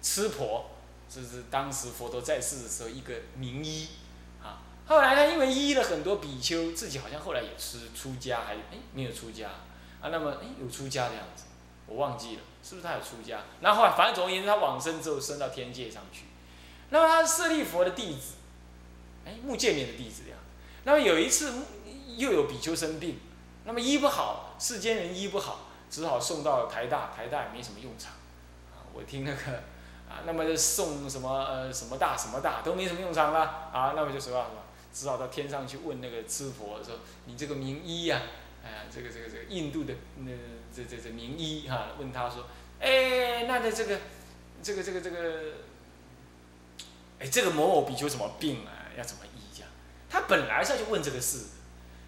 吃婆，这是当时佛陀在世的时候一个名医，啊，后来呢，因为医了很多比丘，自己好像后来也是出家，还哎没有出家，啊，那么哎有出家的样子，我忘记了，是不是他有出家？然后来反正总而言之，他往生之后升到天界上去，那么他是舍利佛的弟子，哎目犍连的弟子这样，那么有一次又有比丘生病，那么医不好，世间人医不好。只好送到台大，台大也没什么用场，啊，我听那个，啊，那么就送什么呃什么大什么大都没什么用场了，啊，那么就说什么，只好到天上去问那个吃婆说，你这个名医呀，哎，这个这个这个印度的那这这这名医哈，问他说，哎，那的这个这个这个这个，哎，这个某某比丘什么病啊，要怎么医这样？他本来是要去问这个事，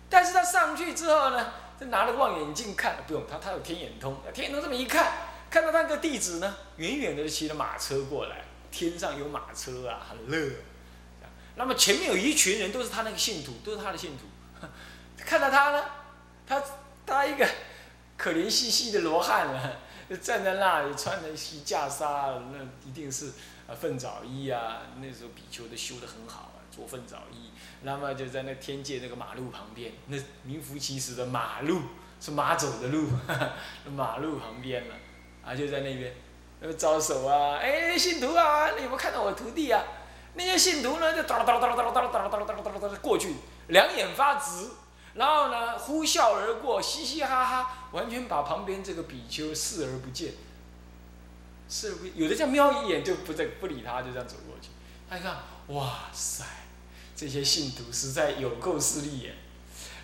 但是他上去之后呢？就拿了望远镜看，不用他，他有天眼通。天眼通这么一看，看到那个弟子呢，远远的骑着马车过来，天上有马车啊，很乐。那么前面有一群人，都是他那个信徒，都是他的信徒。看到他呢，他他一个可怜兮兮的罗汉啊，站在那里，穿着西袈裟，那一定是啊粪澡衣啊。那时候比丘都修得很好啊，做粪澡衣。那么就在那天界那个马路旁边，那名副其实的马路是马走的路，马路旁边了，啊就在那边，呃招手啊，哎信徒啊，你有没有看到我徒弟啊？那些信徒呢就哒啦哒啦哒啦哒啦哒啦哒啦哒啦哒哒过去，两眼发直，然后呢呼啸而过，嘻嘻哈哈，完全把旁边这个比丘视而不见，视而不有的这样瞄一眼就不再不理他，就这样走过去，他一看，哇塞！这些信徒实在有够势利眼，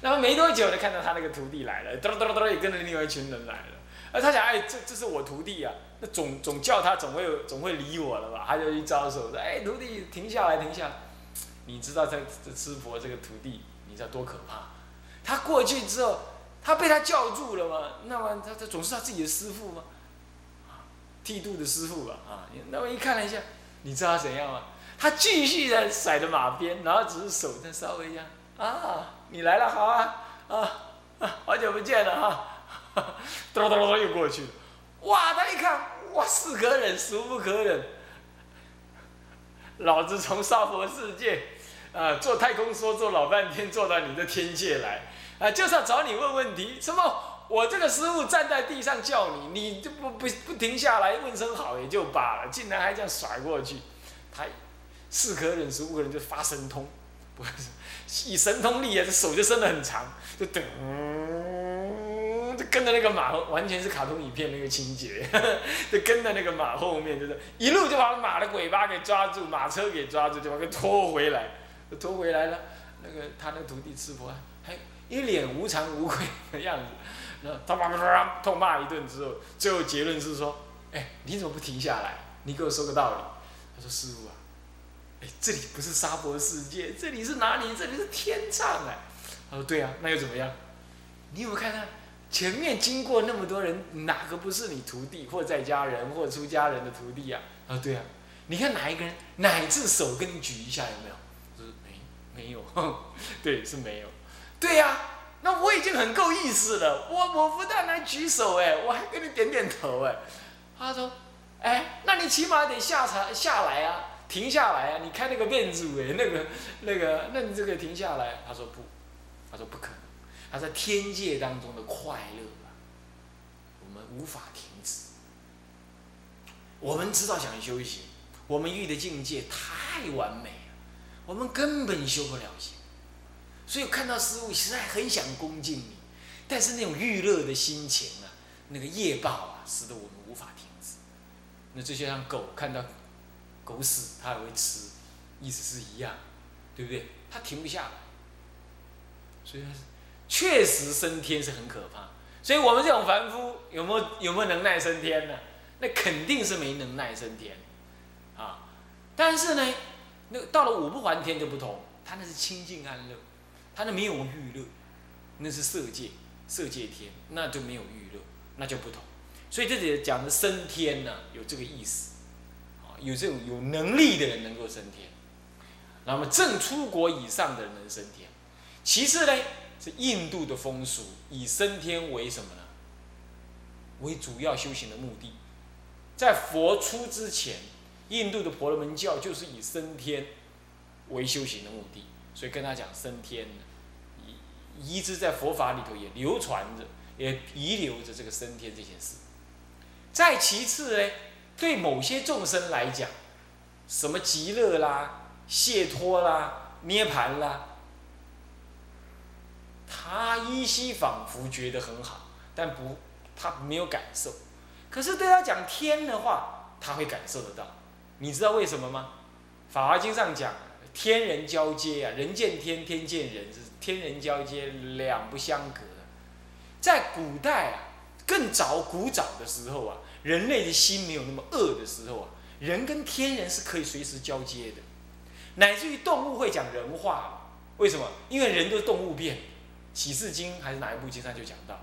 那么没多久呢，看到他那个徒弟来了，咚咚咚也跟着另外一群人来了。而他想，哎，这这是我徒弟呀，那总总叫他总会总会理我了吧？他就一招手说，哎，徒弟停下来，停下。你知道这这吃婆这个徒弟，你知道多可怕？他过去之后，他被他叫住了嘛？那么他他总是他自己的师傅吗？剃度的师傅吧，啊，那么一看了一下，你知道他怎样吗？他继续在甩着马鞭，然后只是手在稍微一样啊，你来了，好啊，啊，好久不见了哈，咚咚咚又过去了，哇，他一看，哇，是可忍，孰不可忍，老子从娑婆世界，啊，坐太空梭坐老半天，坐到你的天界来，啊，就是要找你问问题，什么？我这个师傅站在地上叫你，你就不不不停下来问声好也就罢了，竟然还这样甩过去，他。是可忍，孰不可忍？就发神通，不是以神通力啊，这手就伸得很长，就等，跟着那个马，完全是卡通影片那个情节，就跟着那个马后面，就是一路就把马的尾巴给抓住，马车给抓住，就把给拖回来，拖回来了。那个他那个徒弟吃婆还一脸无常无愧的样子，然后他啪啪啪痛骂一顿之后，最后结论是说：哎，你怎么不停下来？你给我说个道理。他说：师傅啊。哎，这里不是沙婆世界，这里是哪里？这里是天上哎。他说：“对啊，那又怎么样？你有没有看到前面经过那么多人，哪个不是你徒弟或在家人或出家人的徒弟呀？”啊：“对啊，你看哪一个人，哪一次手跟你举一下有没有？”就是：“没，没有。对，是没有。对呀，那我已经很够意思了。我我不但来举手哎，我还跟你点点头哎。”他说：“哎，那你起码得下场下来啊。”停下来啊！你开那个变组哎，那个那个，那你这个停下来？他说不，他说不可能。他在天界当中的快乐啊，我们无法停止。我们知道想修行，我们遇的境界太完美了，我们根本修不了行。所以看到师傅实在很想恭敬你，但是那种欲乐的心情啊，那个业报啊，使得我们无法停止。那这就像狗看到。狗屎，它也会吃，意思是一样，对不对？它停不下来，所以它是确实升天是很可怕。所以我们这种凡夫有没有有没有能耐升天呢？那肯定是没能耐升天，啊！但是呢，那到了五不还天就不同，他那是清净安乐，他那没有欲乐，那是色界色界天，那就没有欲乐，那就不同。所以这里讲的升天呢，有这个意思。啊有这种有能力的人能够升天，那么正出国以上的人能升天。其次呢，是印度的风俗以升天为什么呢？为主要修行的目的。在佛出之前，印度的婆罗门教就是以升天为修行的目的，所以跟他讲升天，一一直在佛法里头也流传着，也遗留着这个升天这件事。再其次呢，对某些众生来讲，什么极乐啦、解脱啦、涅盘啦，他依稀仿佛觉得很好，但不，他没有感受。可是对他讲天的话，他会感受得到。你知道为什么吗？《法华经》上讲，天人交接啊，人见天，天见人，是天人交接，两不相隔。在古代啊，更早古早的时候啊，人类的心没有那么恶的时候啊，人跟天人是可以随时交接的，乃至于动物会讲人话。为什么？因为人都是动物变。《启示经》还是哪一部经上就讲到，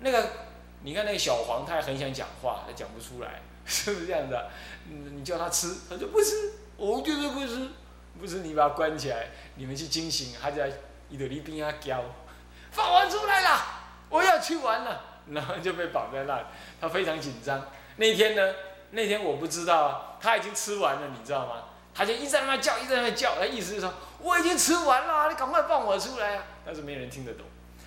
那个你看那个小黄，他也很想讲话，他讲不出来。是不是这样的？嗯，你叫他吃，他说不吃，我绝对不吃，不吃你把他关起来，你们去惊醒，他在伊德利边啊叫，放完出来了，我要去玩了，然后就被绑在那里，他非常紧张。那天呢，那天我不知道啊，他已经吃完了，你知道吗？他就一直在那叫，一直在那叫，他意思是说我已经吃完了，你赶快放我出来啊！但是没人听得懂，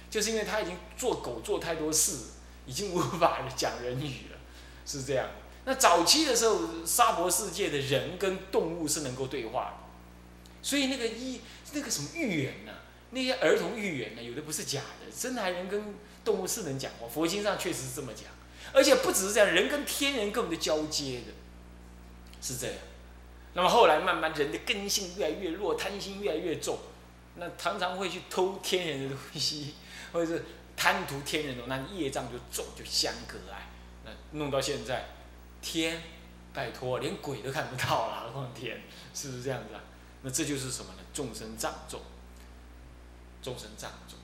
就是因为他已经做狗做太多事，已经无法讲人语了，是这样。那早期的时候，沙婆世界的人跟动物是能够对话的，所以那个一那个什么寓言呢？那些儿童寓言呢，有的不是假的，真的还人跟动物是能讲话。佛经上确实是这么讲，而且不只是这样，人跟天人根本就交接的，是这样。那么后来慢慢人的根性越来越弱，贪心越来越重，那常常会去偷天人的东西，或者是贪图天人的，那业障就重，就相隔爱，那弄到现在。天，拜托，连鬼都看不到了，何况天，是不是这样子啊？那这就是什么呢？众生障重，众生障重。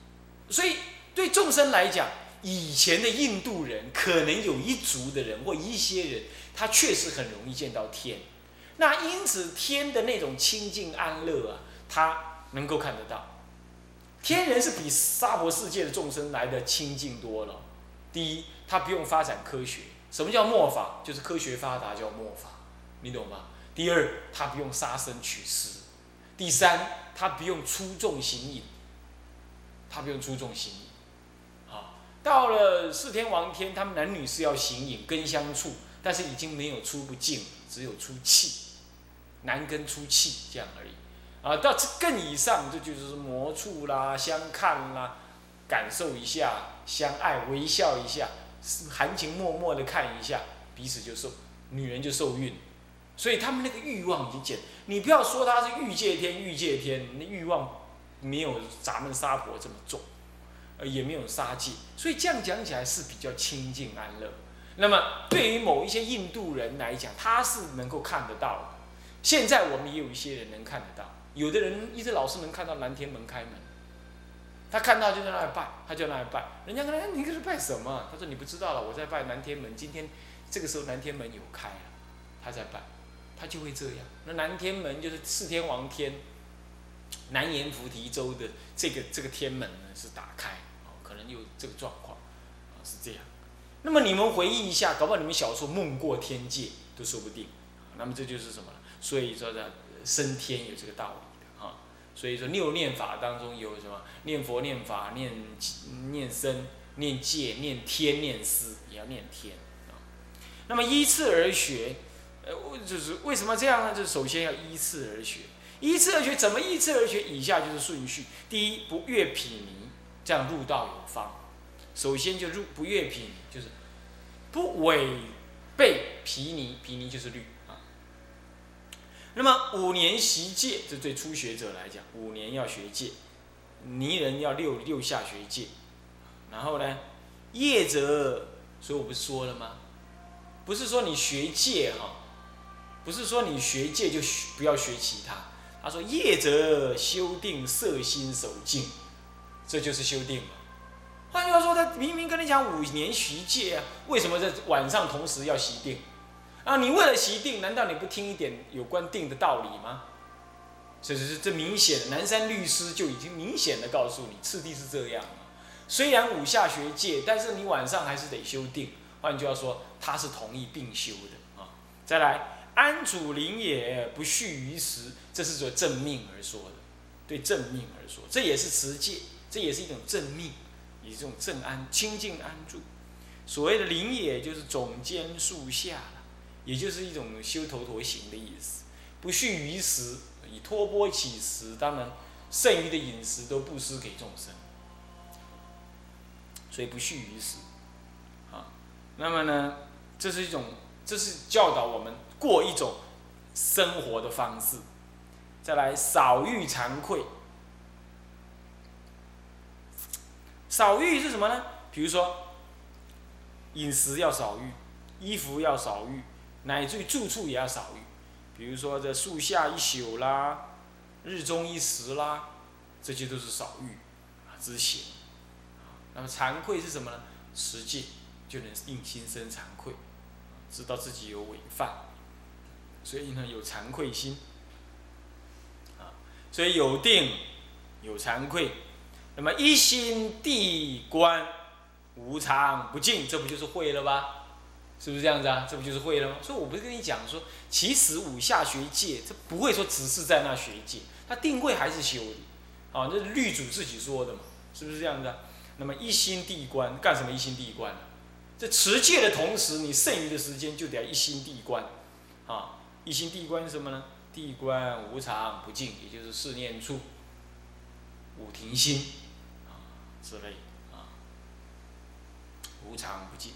所以对众生来讲，以前的印度人可能有一族的人或一些人，他确实很容易见到天。那因此天的那种清净安乐啊，他能够看得到。天人是比娑婆世界的众生来的清净多了。第一，他不用发展科学。什么叫末法？就是科学发达叫末法，你懂吗？第二，他不用杀生取食；第三，他不用出众行淫，他不用出众行淫。好，到了四天王天，他们男女是要行淫根相处，但是已经没有出不净，只有出气，男根出气这样而已。啊，到更以上，这就是魔处啦，相看啦，感受一下，相爱，微笑一下。含情脉脉的看一下，彼此就受，女人就受孕，所以他们那个欲望已经减。你不要说他是欲界天，欲界天那欲望没有咱们沙婆这么重，呃也没有杀戒，所以这样讲起来是比较清净安乐。那么对于某一些印度人来讲，他是能够看得到的。现在我们也有一些人能看得到，有的人一直老是能看到南天门开门。他看到就在那里拜，他就那里拜。人家跟他，你这是拜什么？他说你不知道了，我在拜南天门。今天这个时候南天门有开了，他在拜，他就会这样。那南天门就是四天王天，南阎浮提州的这个这个天门呢是打开，可能有这个状况，是这样。那么你们回忆一下，搞不好你们小时候梦过天界都说不定。那么这就是什么？所以说的升天有这个道理的哈。所以说六念法当中有什么？念佛、念法、念念僧、念戒、念天、念思，也要念天啊。那么依次而学，呃，就是为什么这样呢？就是首先要依次而学，依次而学怎么依次而学？以下就是顺序：第一，不越毗尼，这样入道有方。首先就入不越毗尼，就是不违背毗尼，毗尼就是律。那么五年习戒，这对初学者来讲，五年要学戒，泥人要六六下学戒，然后呢，业者，所以我不是说了吗？不是说你学戒哈，不是说你学戒就不要学其他。他说业者修定色心守静，这就是修定了。换句话说，他明明跟你讲五年习戒啊，为什么在晚上同时要习定？啊，你为了习定，难道你不听一点有关定的道理吗？这是这明显的，南山律师就已经明显的告诉你，次第是这样。虽然五下学戒，但是你晚上还是得修定。换句话说，他是同意并修的啊。再来，安主灵也，不续于时，这是说正命而说的，对正命而说，这也是持戒，这也是一种正命，以这种正安清净安住。所谓的灵也，就是总监树下，也就是一种修头陀行的意思。不续于时，以托钵乞食，当然剩余的饮食都布施给众生，所以不续于时。啊，那么呢，这是一种，这是教导我们。过一种生活的方式，再来少欲惭愧。少欲是什么呢？比如说，饮食要少欲，衣服要少欲，乃至于住处也要少欲。比如说，这树下一宿啦，日中一时啦，这些都是少欲啊之行。那么惭愧是什么呢？实际就能令心生惭愧，知道自己有违犯。所以呢，有惭愧心，啊，所以有定，有惭愧，那么一心地观，无常不净，这不就是会了吧？是不是这样子啊？这不就是会了吗？所以我不是跟你讲说，其实五下学界，这不会说只是在那学界，他定会还是修的，啊，这是律主自己说的嘛，是不是这样子啊？那么一心地观，干什么一心地观？这持戒的同时，你剩余的时间就得要一心地观，啊。一心地观什么呢？地观无常不净，也就是四念处、五停心啊之类啊。无常不净，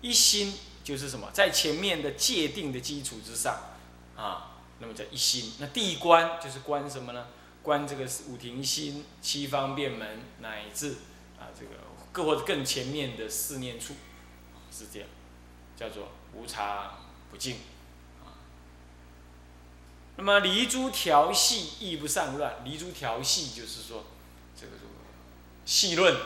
一心就是什么？在前面的界定的基础之上啊，那么叫一心。那第一关就是关什么呢？关这个五停心、七方便门乃至啊这个更或者更前面的四念处，是这样，叫做无常不净。那么离诸调戏亦不散乱，离诸调戏就是说，这个这个戏论，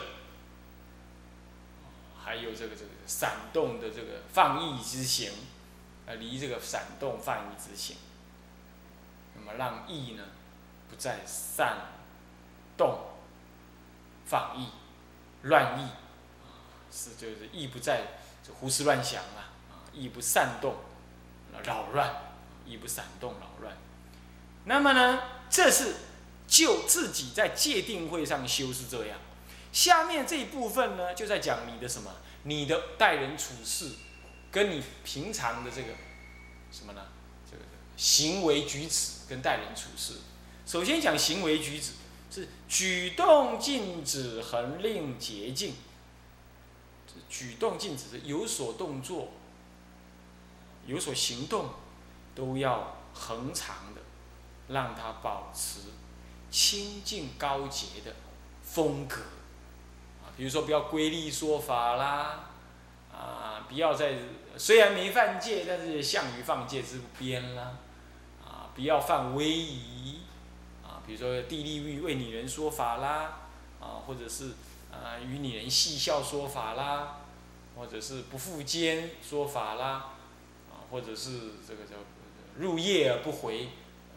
还有这个这个闪动的这个放逸之行，啊离这个闪动放逸之行，那么让意呢不再散动放逸乱意，是就是意不再就胡思乱想啊，啊意不散动扰乱。亦不闪动扰乱，那么呢？这是就自己在界定会上修是这样。下面这一部分呢，就在讲你的什么？你的待人处事，跟你平常的这个什么呢？这个行为举止跟待人处事。首先讲行为举止，是举动静止，恒令洁净。举动静止是有所动作，有所行动。都要恒常的，让它保持清净高洁的风格，比如说不要瑰丽说法啦，啊，不要在虽然没犯戒，但是向于犯戒之边啦，啊，不要犯威仪啊，比如说地利欲为女人说法啦，啊，或者是啊与女人戏笑说法啦，或者是不负肩说法啦，啊，或者是这个叫。入夜而不回，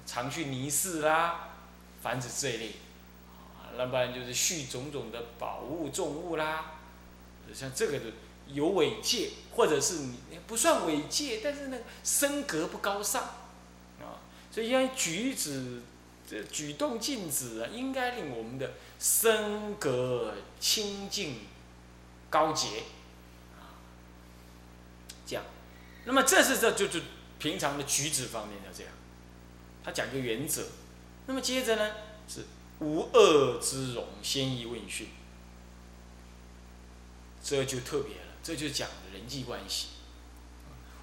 常去泥寺啦，凡此这一类，那不然就是续种种的宝物重物啦，像这个的有违戒，或者是你不算违戒，但是那个身格不高尚，啊，所以像举止这举动静止啊，应该令我们的身格清净高洁，啊，这样，那么这是这就就。平常的举止方面要这样，他讲个原则，那么接着呢无恶之容，先易问讯，这就特别了，这就讲人际关系，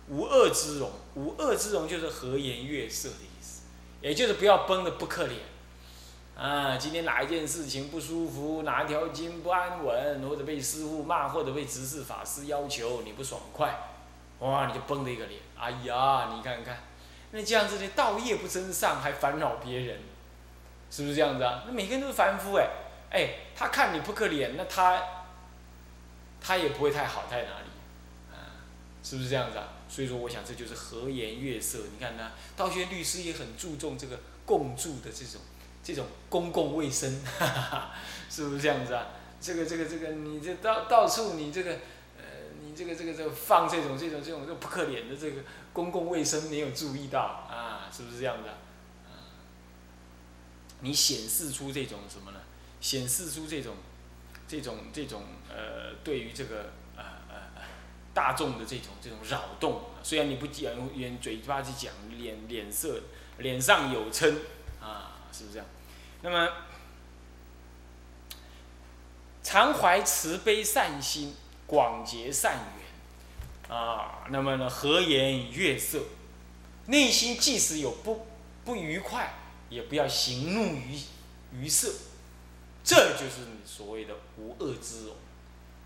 无恶之容，无恶之容就是和颜悦色的意思，也就是不要绷得不可怜，啊，今天哪一件事情不舒服，哪一条筋不安稳，或者被师傅骂，或者被执事法师要求你不爽快。哇，你就绷着一个脸，哎呀，你看看，那这样子的道业不增上，还烦扰别人，是不是这样子啊？那每个人都是凡夫哎，哎，他看你不可怜，那他，他也不会太好在哪里，啊，是不是这样子啊？所以说，我想这就是和颜悦色。你看呢，道学律师也很注重这个共住的这种这种公共卫生，哈哈，是不是这样子啊？这个这个这个，你这到到处你这个呃。你这个这个这个放这种这种这种这不可怜的这个公共卫生没有注意到啊，是不是这样的？啊，你显示出这种什么呢？显示出这种这种这种呃，对于这个呃呃呃大众的这种这种扰动。虽然你不讲用嘴巴去讲，脸脸色脸上有嗔啊，是不是这样？那么。常怀慈悲善心，广结善缘，啊，那么呢，和颜悦色，内心即使有不不愉快，也不要行怒于于色，这就是你所谓的无恶之容。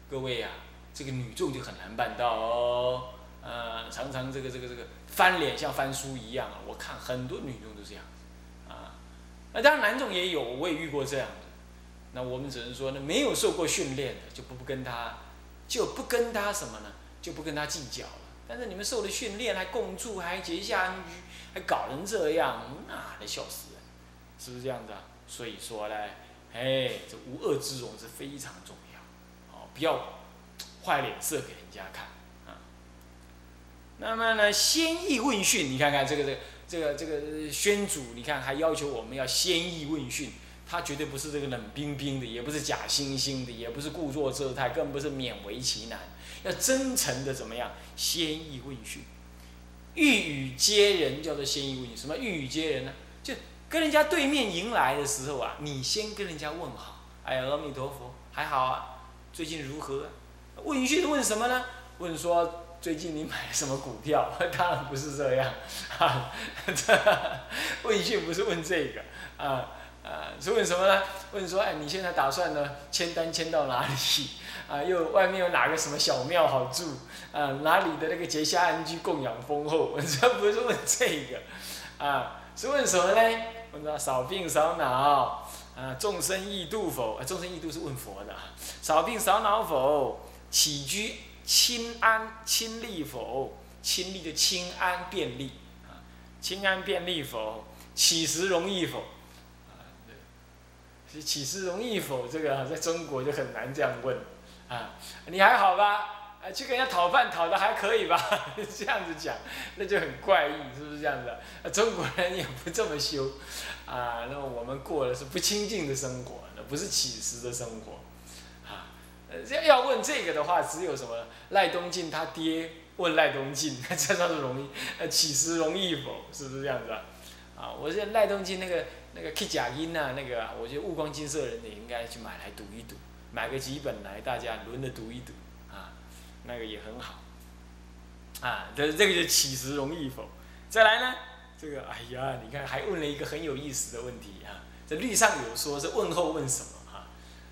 各位呀，这个女众就很难办到哦，呃，常常这个这个这个翻脸像翻书一样啊，我看很多女众都这样，啊，那当然男众也有，我也遇过这样的。那我们只能说呢，没有受过训练的就不不跟他，就不跟他什么呢？就不跟他计较了。但是你们受了训练，还共住，还结下安居，还搞成这样，那得笑死，是不是这样子啊？所以说呢，哎，这无恶之容是非常重要，哦，不要坏脸色给人家看啊。那么呢，先意问讯，你看看这个这个这个这个宣主，你看还要求我们要先意问讯。他绝对不是这个冷冰冰的，也不是假惺惺的，也不是故作姿态，更不是勉为其难。要真诚的怎么样？先意问讯，欲语接人叫做先意问讯。什么欲语接人呢？就跟人家对面迎来的时候啊，你先跟人家问好。哎呀，阿弥陀佛，还好啊，最近如何？问一句问什么呢？问说最近你买什么股票？当然不是这样，哈，问一句不是问这个啊。啊，是问什么呢？问说，哎，你现在打算呢签单签到哪里？啊，又外面有哪个什么小庙好住？啊，哪里的那个结下安居供养丰厚？这不是问这个，啊，是问什么呢？问说少病少恼，啊，众生易度否？啊，众生易度是问佛的，少病少恼否？起居清安清利否？清利就清安便利，啊，清安便利否？起食容易否？啊，对起时容易否？这个在中国就很难这样问，啊，你还好吧？啊，去跟人家讨饭讨的还可以吧？这样子讲，那就很怪异，是不是这样子？啊，中国人也不这么修，啊，那我们过的是不清净的生活，那不是起食的生活，啊，要要问这个的话，只有什么赖东进他爹问赖东进，这倒是容易，呃，起食容易否？是不是这样子？啊，啊我觉得赖东进那个。那个 K 甲音啊，那个我觉得悟光金色人也应该去买来读一读，买个几本来大家轮着读一读，那个也很好，啊，这这个就起食容易否？再来呢，这个哎呀，你看还问了一个很有意思的问题啊，这律上有说是问候问什么啊？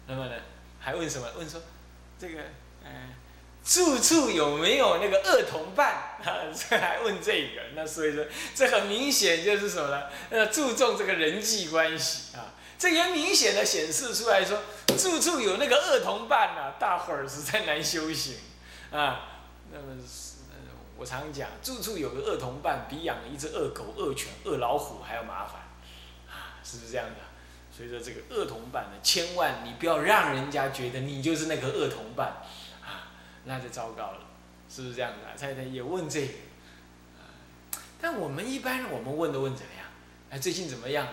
那么呢，还问什么？问说这个，嗯。处处有没有那个恶同伴啊？这还问这个？那所以说，这很明显就是什么呢？呃，注重这个人际关系啊。这也明显的显示出来说，住处有那个恶同伴呐，大伙儿实在难修行啊。那么，我常讲，住处有个恶同伴，比养一只恶狗、恶犬、恶老虎还要麻烦啊，是不是这样的？所以说，这个恶同伴呢，千万你不要让人家觉得你就是那个恶同伴。啊那就糟糕了，是不是这样的啊？太太也问这个，啊，但我们一般我们问都问怎么样？哎，最近怎么样？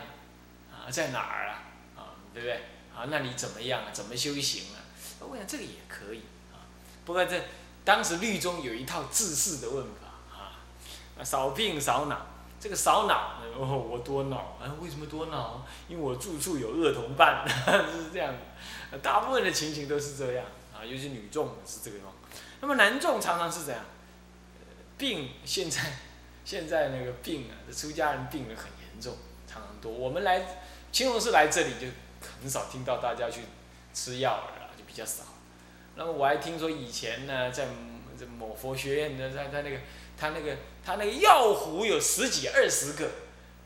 啊，在哪儿啊？啊，对不对？啊，那你怎么样啊？怎么修行啊？我想这个也可以啊。不过这当时律中有一套自式的问法啊，少病少恼。这个少恼，哦，我多恼啊？为什么多恼？因为我住处有恶同伴，是这样的。大部分的情形都是这样啊，尤其女众是这个样。那么男众常常是怎样？病现在现在那个病啊，出家人病的很严重，常常多。我们来青龙寺来这里就很少听到大家去吃药了，就比较少。那么我还听说以前呢，在这某佛学院的，在他那个他那个他那个药壶有十几二十个，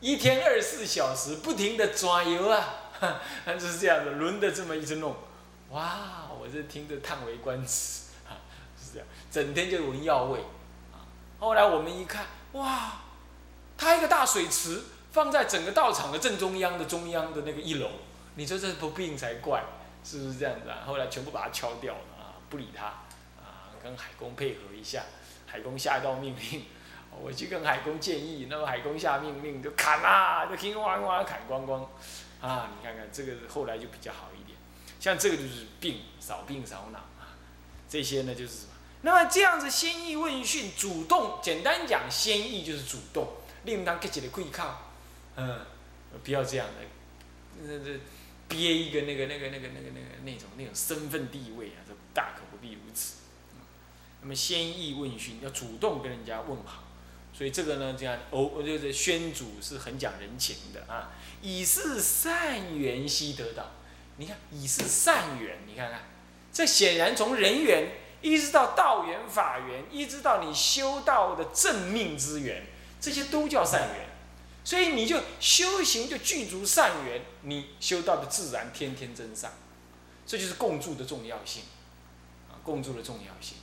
一天二十四小时不停的抓油啊，就是这样的，轮的这么一直弄，哇，我这听着叹为观止。是这样整天就闻药味，啊！后来我们一看，哇，他一个大水池放在整个道场的正中央的中央的那个一楼，你说这不病才怪，是不是这样子啊？后来全部把它敲掉了，不理他，啊，跟海公配合一下，海公下一道命令，我去跟海公建议，那么海公下命令就砍啦，就听哇哇砍光光，啊，你看看这个后来就比较好一点，像这个就是病少病少恼啊，这些呢就是什么？那么这样子先意问讯，主动，简单讲，先意就是主动，令当给起的跪靠，嗯，不要这样的，那这憋一个那个那个那个那个那个那种那种身份地位啊，大可不必如此。那么先意问讯，要主动跟人家问好，所以这个呢，这样哦，就是宣主是很讲人情的啊，以是善缘悉得到，你看以是善缘，你看看，这显然从人缘。一直到道缘、法缘，一直到你修道的正命之缘，这些都叫善缘。所以你就修行就具足善缘，你修道的自然天天增上。这就是共住的重要性，共住的重要性，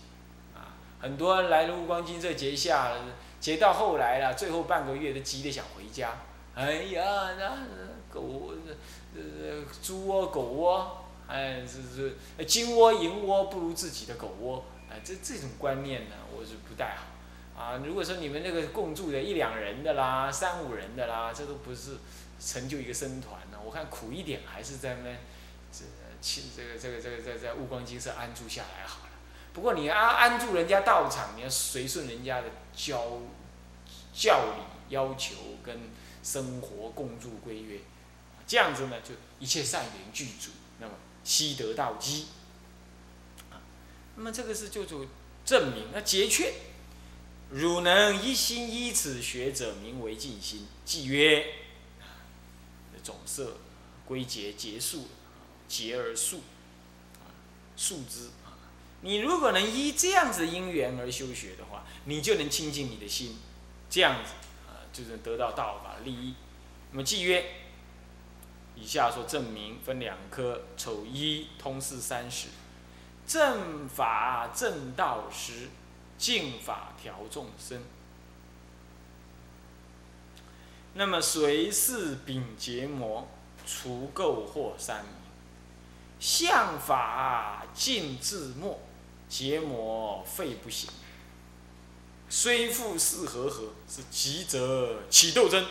啊，很多人来了乌光金这节下，节到后来了，最后半个月都急得想回家。哎呀，那狗，呃，猪窝、狗窝。哎，是是，金窝银窝不如自己的狗窝，哎，这这种观念呢，我是不太好。啊，如果说你们那个共住的一两人的啦，三五人的啦，这都不是成就一个僧团呢。我看苦一点，还是在那，这请这个这个这个在在悟光金色安住下来好了。不过你安安住人家道场，你要随顺人家的教教理要求跟生活共住规约，这样子呢，就一切善缘具足，那么。悉得道机，啊，那么这个是就就证明，那节劝，汝能一心依此学者，名为尽心。即曰，总色归结结束，结而束，束之。你如果能依这样子因缘而修学的话，你就能清净你的心，这样子啊，就能得到道法利益。那么即曰。以下说证明分两科，丑一通四三十，正法正道时，净法调众生。那么随是丙结魔，除垢或三。相法尽自没，结魔废不行。虽复是和合，是急则起斗争。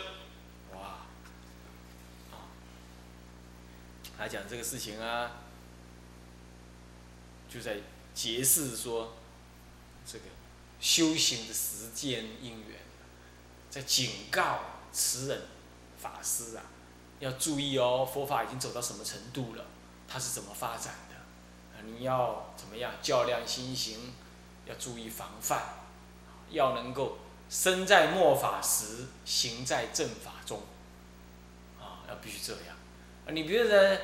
哇他讲这个事情啊，就在揭示说，这个修行的时间因缘，在警告慈人法师啊，要注意哦，佛法已经走到什么程度了，它是怎么发展的，啊，你要怎么样较量心行，要注意防范，要能够身在末法时，行在正法中，啊，要必须这样。啊你比如说，呃，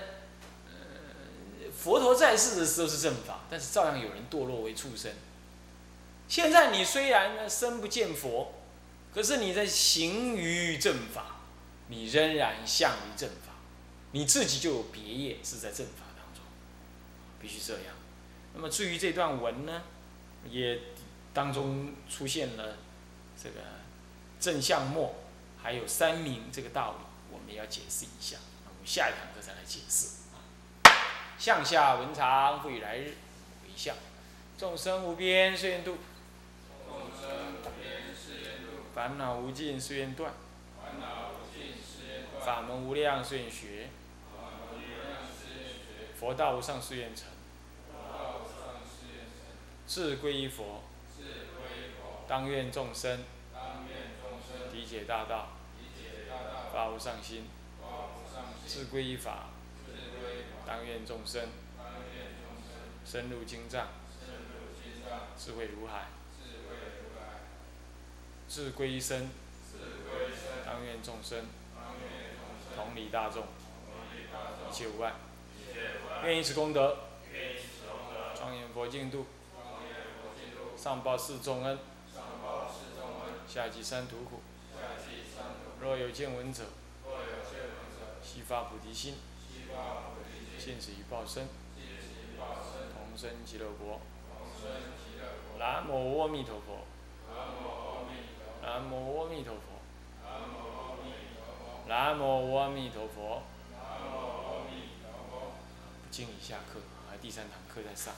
佛陀在世的时候是正法，但是照样有人堕落为畜生。现在你虽然呢身不见佛，可是你在行于正法，你仍然向于正法，你自己就有别业是在正法当中，必须这样。那么至于这段文呢，也当中出现了这个正向末，还有三明这个道理，我们要解释一下。我们下一堂课再来解释。向下文长，复以来日为向。众生无边誓愿度，众生无边誓愿度。烦恼无尽誓愿断。法门无量誓愿学。佛道无上誓愿成，佛道无上誓愿成。志归依佛。当愿众生。理解大道。发无上心。智归依法，当愿众生。深入经藏，智慧如海；智归依身，当愿众生同理大众，一切无碍。愿以此功德，庄严佛净土，上报四重恩，下济三途苦。若有见闻者，悉发菩提心，尽此于报身，同生极乐国。南无阿弥陀佛。南无阿弥陀佛。南无阿弥陀佛。南无阿弥陀佛不敬礼下课，还第三堂课在上。